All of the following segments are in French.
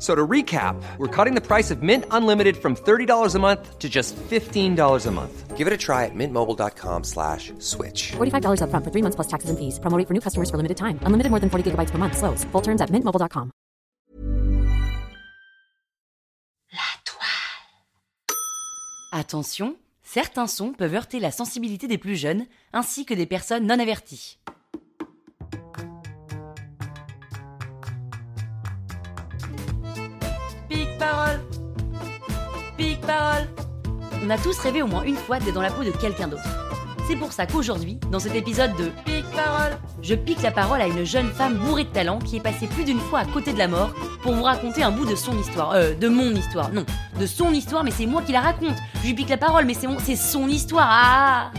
So to recap, we're cutting the price of Mint Unlimited from $30 a month to just $15 a month. Give it a try at mintmobile.com slash switch. $45 upfront for three months plus taxes and fees. Promo for new customers for limited time. Unlimited more than 40 gigabytes per month. Slows. Full terms at mintmobile.com. Attention, certains sons peuvent heurter la sensibilité des plus jeunes ainsi que des personnes non averties. On a tous rêvé au moins une fois d'être dans la peau de quelqu'un d'autre. C'est pour ça qu'aujourd'hui, dans cet épisode de Pique parole, je pique la parole à une jeune femme bourrée de talent qui est passée plus d'une fois à côté de la mort pour vous raconter un bout de son histoire. Euh, de mon histoire, non. De son histoire, mais c'est moi qui la raconte. Je lui pique la parole, mais c'est mon- c'est son histoire. Ah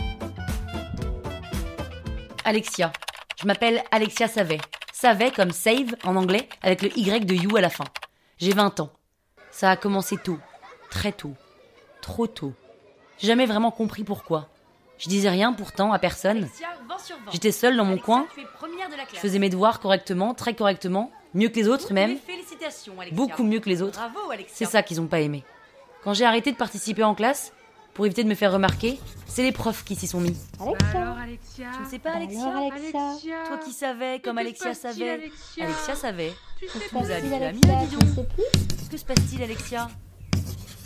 Alexia. Je m'appelle Alexia Savet. Savet comme save en anglais, avec le Y de you à la fin. J'ai 20 ans. Ça a commencé tôt. Très tôt. Trop tôt. J'ai jamais vraiment compris pourquoi. Je disais rien pourtant à personne. J'étais seule dans mon coin. Je faisais mes devoirs correctement, très correctement, mieux que les autres même. Beaucoup mieux que les autres. C'est ça qu'ils ont pas aimé. Quand j'ai arrêté de participer en classe, pour éviter de me faire remarquer, c'est les profs qui s'y sont mis. Alors Alexia Tu ne sais pas Alexia Alexia Toi qui savais, comme Que Alexia savait. Alexia Alexia savait. Tu sais pas Alexia, mienne, dis donc. Que se passe-t-il, Alexia?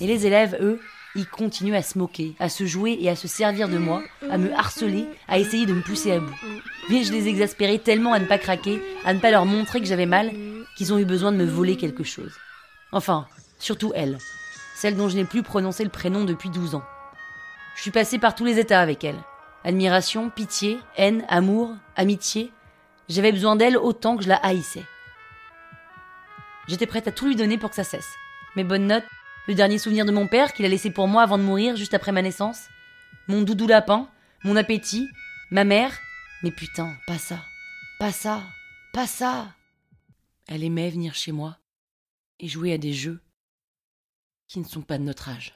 Et les élèves, eux, ils continuent à se moquer, à se jouer et à se servir de moi, à me harceler, à essayer de me pousser à bout. Mais je les exaspérais tellement à ne pas craquer, à ne pas leur montrer que j'avais mal, qu'ils ont eu besoin de me voler quelque chose? Enfin, surtout elle, celle dont je n'ai plus prononcé le prénom depuis 12 ans. Je suis passée par tous les états avec elle. Admiration, pitié, haine, amour, amitié. J'avais besoin d'elle autant que je la haïssais. J'étais prête à tout lui donner pour que ça cesse. Mes bonnes notes, le dernier souvenir de mon père qu'il a laissé pour moi avant de mourir juste après ma naissance, mon doudou lapin, mon appétit, ma mère. Mais putain, pas ça, pas ça, pas ça. Elle aimait venir chez moi et jouer à des jeux qui ne sont pas de notre âge.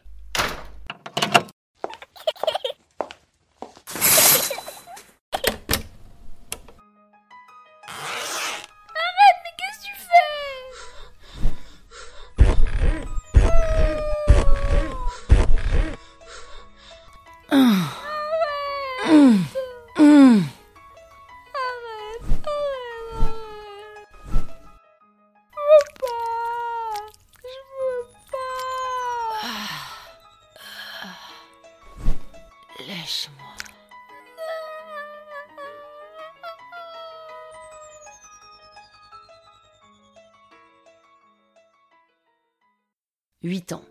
Lèche-moi. Huit ans.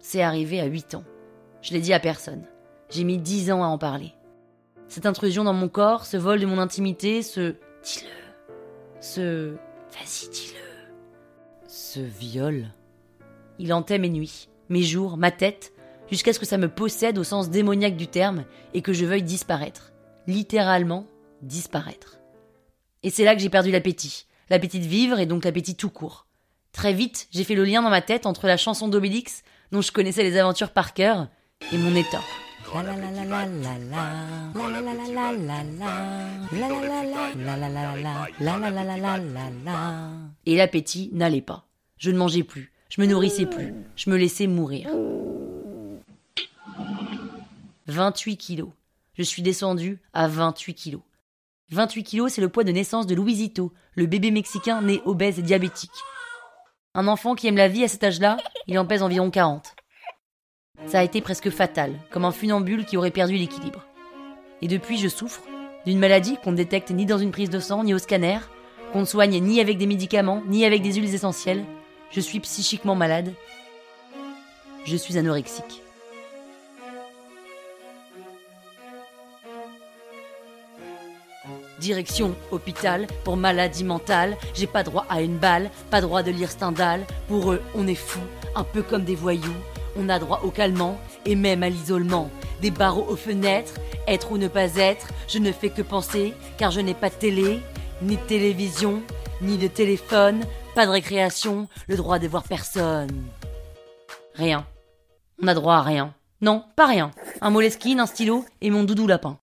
C'est arrivé à huit ans. Je l'ai dit à personne. J'ai mis dix ans à en parler. Cette intrusion dans mon corps, ce vol de mon intimité, ce dis-le, ce vas-y dis-le, ce viol. Il hantait mes nuits, mes jours, ma tête, jusqu'à ce que ça me possède au sens démoniaque du terme et que je veuille disparaître. Littéralement, disparaître. Et c'est là que j'ai perdu l'appétit. L'appétit de vivre et donc l'appétit tout court. Très vite, j'ai fait le lien dans ma tête entre la chanson d'Obélix, dont je connaissais les aventures par cœur, et mon état. Et l'appétit n'allait pas. Je ne mangeais plus, je me nourrissais plus, je me laissais mourir. 28 kilos. Je suis descendue à 28 kilos. 28 kilos, c'est le poids de naissance de Luisito, le bébé mexicain né obèse et diabétique. Un enfant qui aime la vie à cet âge-là, il en pèse environ 40. Ça a été presque fatal, comme un funambule qui aurait perdu l'équilibre. Et depuis, je souffre, d'une maladie qu'on ne détecte ni dans une prise de sang, ni au scanner, qu'on ne soigne ni avec des médicaments, ni avec des huiles essentielles. Je suis psychiquement malade. Je suis anorexique. Direction hôpital pour maladie mentale. J'ai pas droit à une balle, pas droit de lire Stendhal. Pour eux, on est fous, un peu comme des voyous. On a droit au calmant et même à l'isolement. Des barreaux aux fenêtres, être ou ne pas être, je ne fais que penser, car je n'ai pas de télé, ni de télévision, ni de téléphone, pas de récréation, le droit de voir personne. Rien. On a droit à rien. Non, pas rien. Un moleskine, un stylo et mon doudou lapin.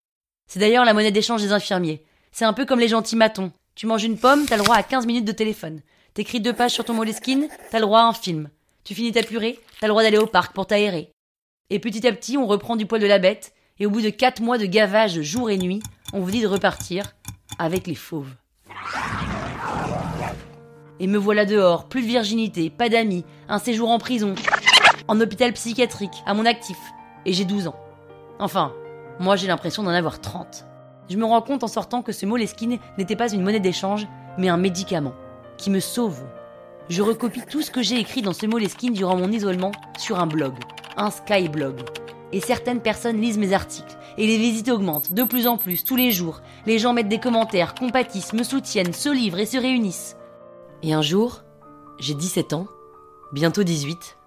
C'est d'ailleurs la monnaie d'échange des infirmiers. C'est un peu comme les gentils matons. Tu manges une pomme, t'as le droit à 15 minutes de téléphone. T'écris deux pages sur ton moleskine, t'as le droit à un film. Tu finis ta purée, t'as le droit d'aller au parc pour t'aérer. Et petit à petit, on reprend du poil de la bête, et au bout de quatre mois de gavage jour et nuit, on vous dit de repartir avec les fauves. Et me voilà dehors, plus de virginité, pas d'amis, un séjour en prison, en hôpital psychiatrique, à mon actif. Et j'ai 12 ans. Enfin, moi j'ai l'impression d'en avoir 30. Je me rends compte en sortant que ce Moleskine n'était pas une monnaie d'échange, mais un médicament, qui me sauve. Je recopie tout ce que j'ai écrit dans ce Moleskine durant mon isolement sur un blog, un Skyblog. Et certaines personnes lisent mes articles, et les visites augmentent de plus en plus tous les jours. Les gens mettent des commentaires, compatissent, me soutiennent, se livrent et se réunissent. Et un jour, j'ai 17 ans, bientôt 18.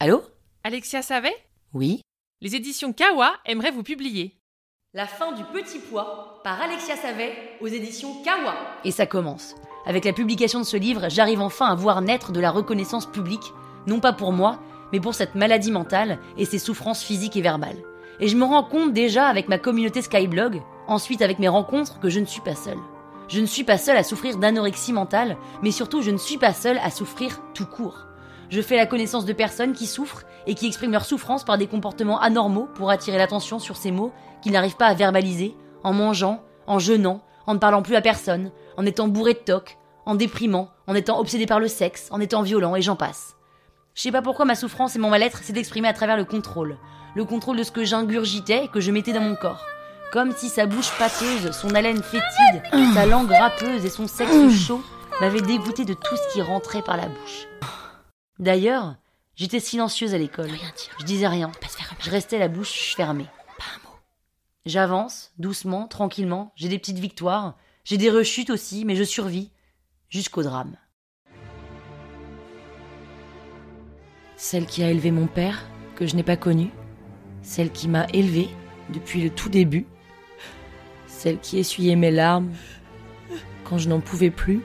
Allô? Alexia Savet? Oui Les éditions Kawa aimeraient vous publier. La fin du petit pois par Alexia Savet aux éditions Kawa. Et ça commence. Avec la publication de ce livre, j'arrive enfin à voir naître de la reconnaissance publique, non pas pour moi, mais pour cette maladie mentale et ses souffrances physiques et verbales. Et je me rends compte déjà avec ma communauté Skyblog, ensuite avec mes rencontres, que je ne suis pas seule. Je ne suis pas seule à souffrir d'anorexie mentale, mais surtout je ne suis pas seule à souffrir tout court. Je fais la connaissance de personnes qui souffrent et qui expriment leur souffrance par des comportements anormaux pour attirer l'attention sur ces mots qu'ils n'arrivent pas à verbaliser, en mangeant, en jeûnant, en ne parlant plus à personne, en étant bourré de toc, en déprimant, en étant obsédé par le sexe, en étant violent et j'en passe. Je sais pas pourquoi ma souffrance et mon mal-être s'est exprimé à travers le contrôle. Le contrôle de ce que j'ingurgitais et que je mettais dans mon corps. Comme si sa bouche pâteuse, son haleine fétide, sa langue râpeuse et son sexe chaud m'avaient dégoûté de tout ce qui rentrait par la bouche. D'ailleurs, j'étais silencieuse à l'école. Je disais rien. Je restais la bouche fermée. Pas un mot. J'avance, doucement, tranquillement. J'ai des petites victoires. J'ai des rechutes aussi, mais je survis. Jusqu'au drame. Celle qui a élevé mon père, que je n'ai pas connu. Celle qui m'a élevée depuis le tout début. Celle qui essuyait mes larmes quand je n'en pouvais plus.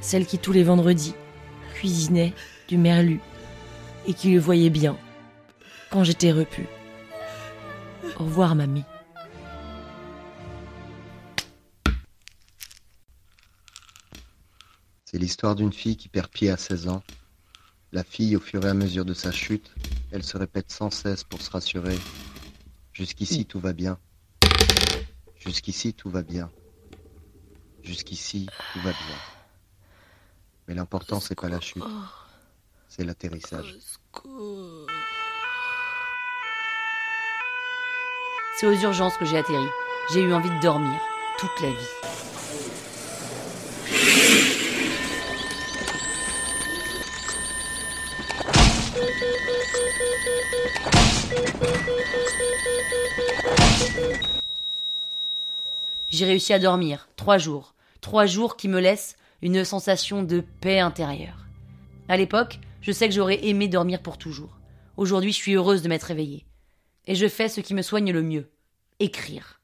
Celle qui tous les vendredis cuisinait du merlu et qui le voyait bien quand j'étais repu. Au revoir, mamie. C'est l'histoire d'une fille qui perd pied à 16 ans. La fille, au fur et à mesure de sa chute, elle se répète sans cesse pour se rassurer. Jusqu'ici, tout va bien. Jusqu'ici, tout va bien. Jusqu'ici, tout va bien. Mais l'important, c'est pas la chute, c'est l'atterrissage. C'est aux urgences que j'ai atterri. J'ai eu envie de dormir toute la vie. J'ai réussi à dormir trois jours. Trois jours qui me laissent une sensation de paix intérieure. À l'époque, je sais que j'aurais aimé dormir pour toujours. Aujourd'hui, je suis heureuse de m'être réveillée. Et je fais ce qui me soigne le mieux écrire.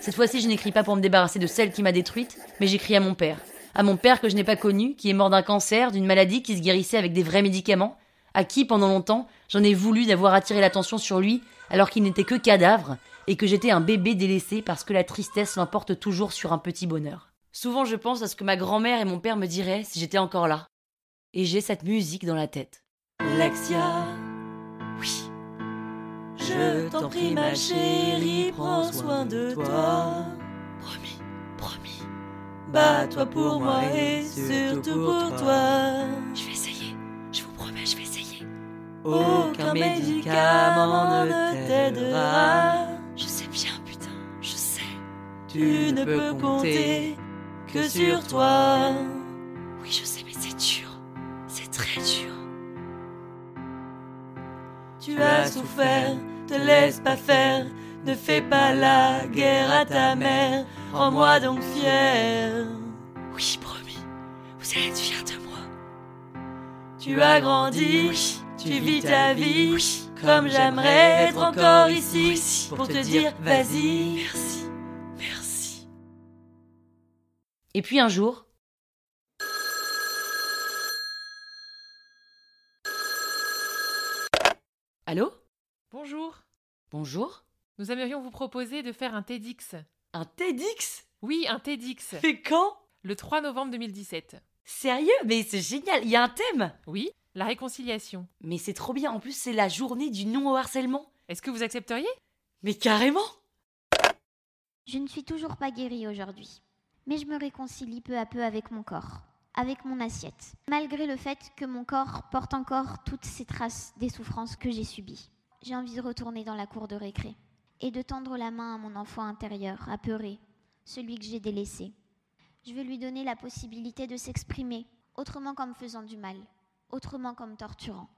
Cette fois-ci, je n'écris pas pour me débarrasser de celle qui m'a détruite, mais j'écris à mon père. À mon père que je n'ai pas connu, qui est mort d'un cancer, d'une maladie qui se guérissait avec des vrais médicaments, à qui, pendant longtemps, j'en ai voulu d'avoir attiré l'attention sur lui alors qu'il n'était que cadavre, et que j'étais un bébé délaissé parce que la tristesse l'emporte toujours sur un petit bonheur. Souvent je pense à ce que ma grand-mère et mon père me diraient si j'étais encore là. Et j'ai cette musique dans la tête. Lexia, oui. Je t'en prie ma chérie, prends soin de toi. Promis, promis. Bats-toi pour moi et surtout pour toi. Je vais essayer, je vous promets, je vais essayer. Aucun médicament ne t'aidera. Je sais bien, putain, je sais. Tu ne peux compter que sur toi. Oui, je sais, mais c'est dur. C'est très dur. Tu as souffert, te laisse pas faire. Ne fais pas la guerre à ta mère. Rends-moi donc fier. Oui, promis, vous allez être fiers de moi. Tu as grandi, tu vis ta vie. Comme j'aimerais être encore ici pour te dire vas-y. Merci. Et puis un jour. Allô Bonjour. Bonjour Nous aimerions vous proposer de faire un TEDx. Un TEDx? Oui, un TEDx. Fait quand? Le 3 novembre 2017. Sérieux? Mais c'est génial, il y a un thème Oui, la réconciliation. Mais c'est trop bien, en plus c'est la journée du non au harcèlement. Est-ce que vous accepteriez? Mais carrément Je ne suis toujours pas guérie aujourd'hui, mais je me réconcilie peu à peu avec mon corps, avec mon assiette, malgré le fait que mon corps porte encore toutes ces traces des souffrances que j'ai subies. J'ai envie de retourner dans la cour de récré et de tendre la main à mon enfant intérieur, apeuré, celui que j'ai délaissé. Je veux lui donner la possibilité de s'exprimer, autrement qu'en faisant du mal, autrement qu'en torturant.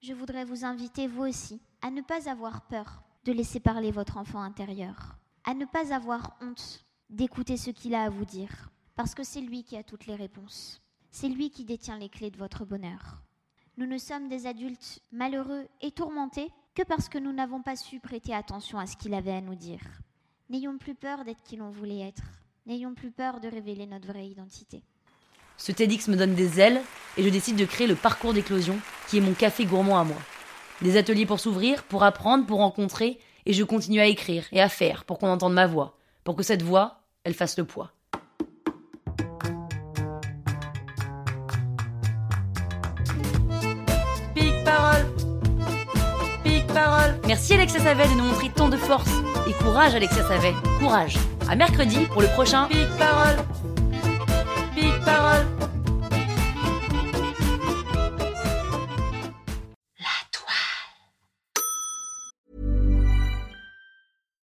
Je voudrais vous inviter, vous aussi, à ne pas avoir peur de laisser parler votre enfant intérieur, à ne pas avoir honte d'écouter ce qu'il a à vous dire, parce que c'est lui qui a toutes les réponses. C'est lui qui détient les clés de votre bonheur. Nous ne sommes des adultes malheureux et tourmentés que parce que nous n'avons pas su prêter attention à ce qu'il avait à nous dire. N'ayons plus peur d'être qui l'on voulait être. N'ayons plus peur de révéler notre vraie identité. Ce TEDx me donne des ailes et je décide de créer le parcours d'éclosion qui est mon café gourmand à moi. Des ateliers pour s'ouvrir, pour apprendre, pour rencontrer et je continue à écrire et à faire pour qu'on entende ma voix, pour que cette voix, elle fasse le poids. Pique parole. Pique parole. Merci Alexia Savet de nous montrer tant de force. Et courage Alexia Savet, courage. À mercredi pour le prochain. Pique parole. Pique parole